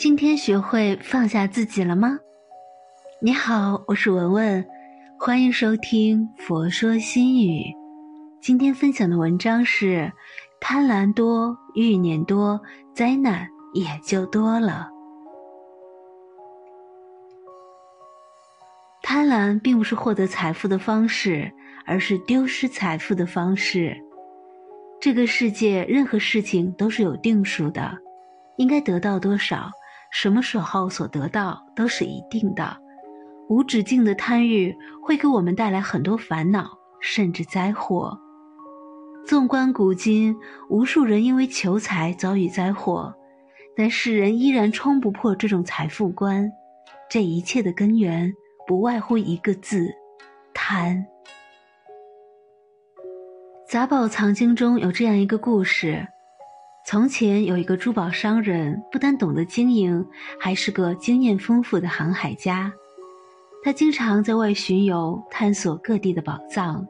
今天学会放下自己了吗？你好，我是文文，欢迎收听《佛说心语》。今天分享的文章是：贪婪多，欲念多，灾难也就多了。贪婪并不是获得财富的方式，而是丢失财富的方式。这个世界，任何事情都是有定数的，应该得到多少。什么时候所得到都是一定的，无止境的贪欲会给我们带来很多烦恼，甚至灾祸。纵观古今，无数人因为求财遭遇灾祸，但世人依然冲不破这种财富观。这一切的根源不外乎一个字：贪。杂宝藏经中有这样一个故事。从前有一个珠宝商人，不但懂得经营，还是个经验丰富的航海家。他经常在外巡游，探索各地的宝藏。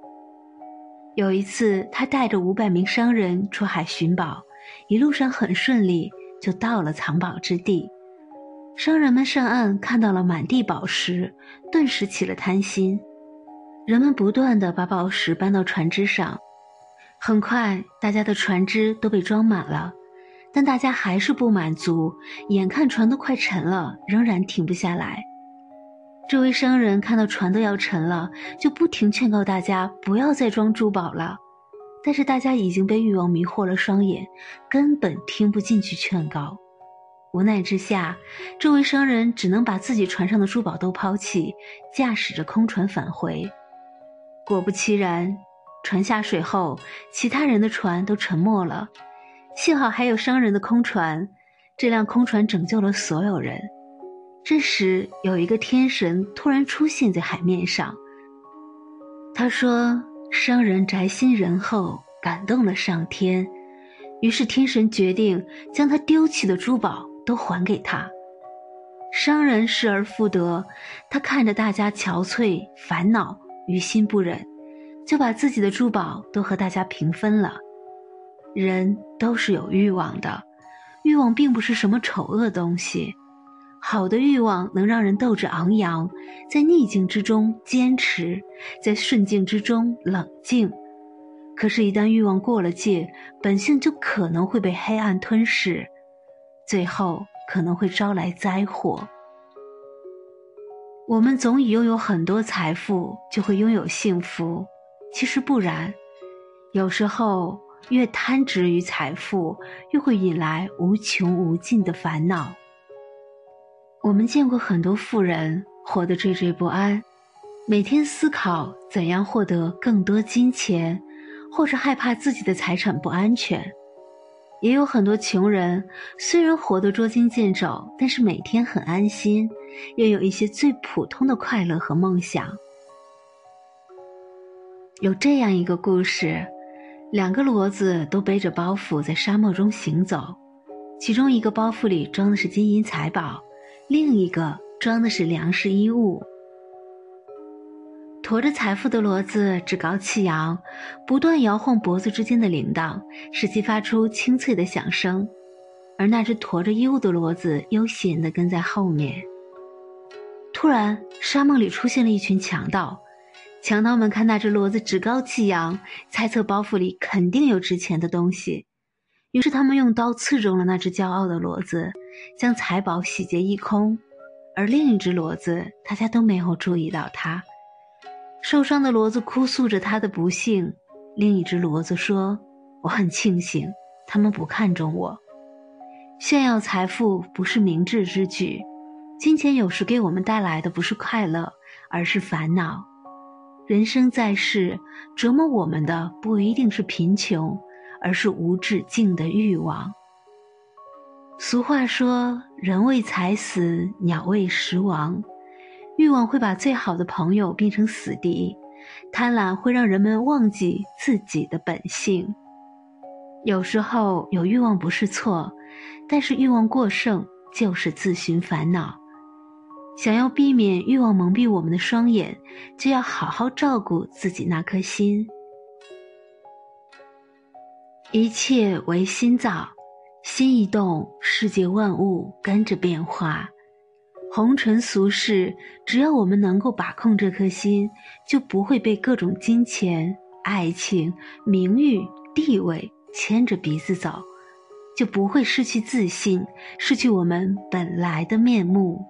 有一次，他带着五百名商人出海寻宝，一路上很顺利，就到了藏宝之地。商人们上岸看到了满地宝石，顿时起了贪心。人们不断的把宝石搬到船只上。很快，大家的船只都被装满了，但大家还是不满足，眼看船都快沉了，仍然停不下来。这位商人看到船都要沉了，就不停劝告大家不要再装珠宝了，但是大家已经被欲望迷惑了双眼，根本听不进去劝告。无奈之下，这位商人只能把自己船上的珠宝都抛弃，驾驶着空船返回。果不其然。船下水后，其他人的船都沉没了，幸好还有商人的空船，这辆空船拯救了所有人。这时，有一个天神突然出现在海面上。他说：“商人宅心仁厚，感动了上天，于是天神决定将他丢弃的珠宝都还给他。”商人失而复得，他看着大家憔悴、烦恼，于心不忍。就把自己的珠宝都和大家平分了。人都是有欲望的，欲望并不是什么丑恶东西。好的欲望能让人斗志昂扬，在逆境之中坚持，在顺境之中冷静。可是，一旦欲望过了界，本性就可能会被黑暗吞噬，最后可能会招来灾祸。我们总以拥有很多财富就会拥有幸福。其实不然，有时候越贪执于财富，越会引来无穷无尽的烦恼。我们见过很多富人活得惴惴不安，每天思考怎样获得更多金钱，或者害怕自己的财产不安全；也有很多穷人，虽然活得捉襟见肘，但是每天很安心，又有一些最普通的快乐和梦想。有这样一个故事：两个骡子都背着包袱在沙漠中行走，其中一个包袱里装的是金银财宝，另一个装的是粮食衣物。驮着财富的骡子趾高气扬，不断摇晃脖子之间的铃铛，使其发出清脆的响声；而那只驮着衣物的骡子悠闲地跟在后面。突然，沙漠里出现了一群强盗。强盗们看那只骡子趾高气扬，猜测包袱里肯定有值钱的东西，于是他们用刀刺中了那只骄傲的骡子，将财宝洗劫一空。而另一只骡子，大家都没有注意到它。受伤的骡子哭诉着他的不幸，另一只骡子说：“我很庆幸，他们不看重我。炫耀财富不是明智之举，金钱有时给我们带来的不是快乐，而是烦恼。”人生在世，折磨我们的不一定是贫穷，而是无止境的欲望。俗话说：“人为财死，鸟为食亡。”欲望会把最好的朋友变成死敌，贪婪会让人们忘记自己的本性。有时候有欲望不是错，但是欲望过剩就是自寻烦恼。想要避免欲望蒙蔽我们的双眼，就要好好照顾自己那颗心。一切为心造，心一动，世界万物跟着变化。红尘俗世，只要我们能够把控这颗心，就不会被各种金钱、爱情、名誉、地位牵着鼻子走，就不会失去自信，失去我们本来的面目。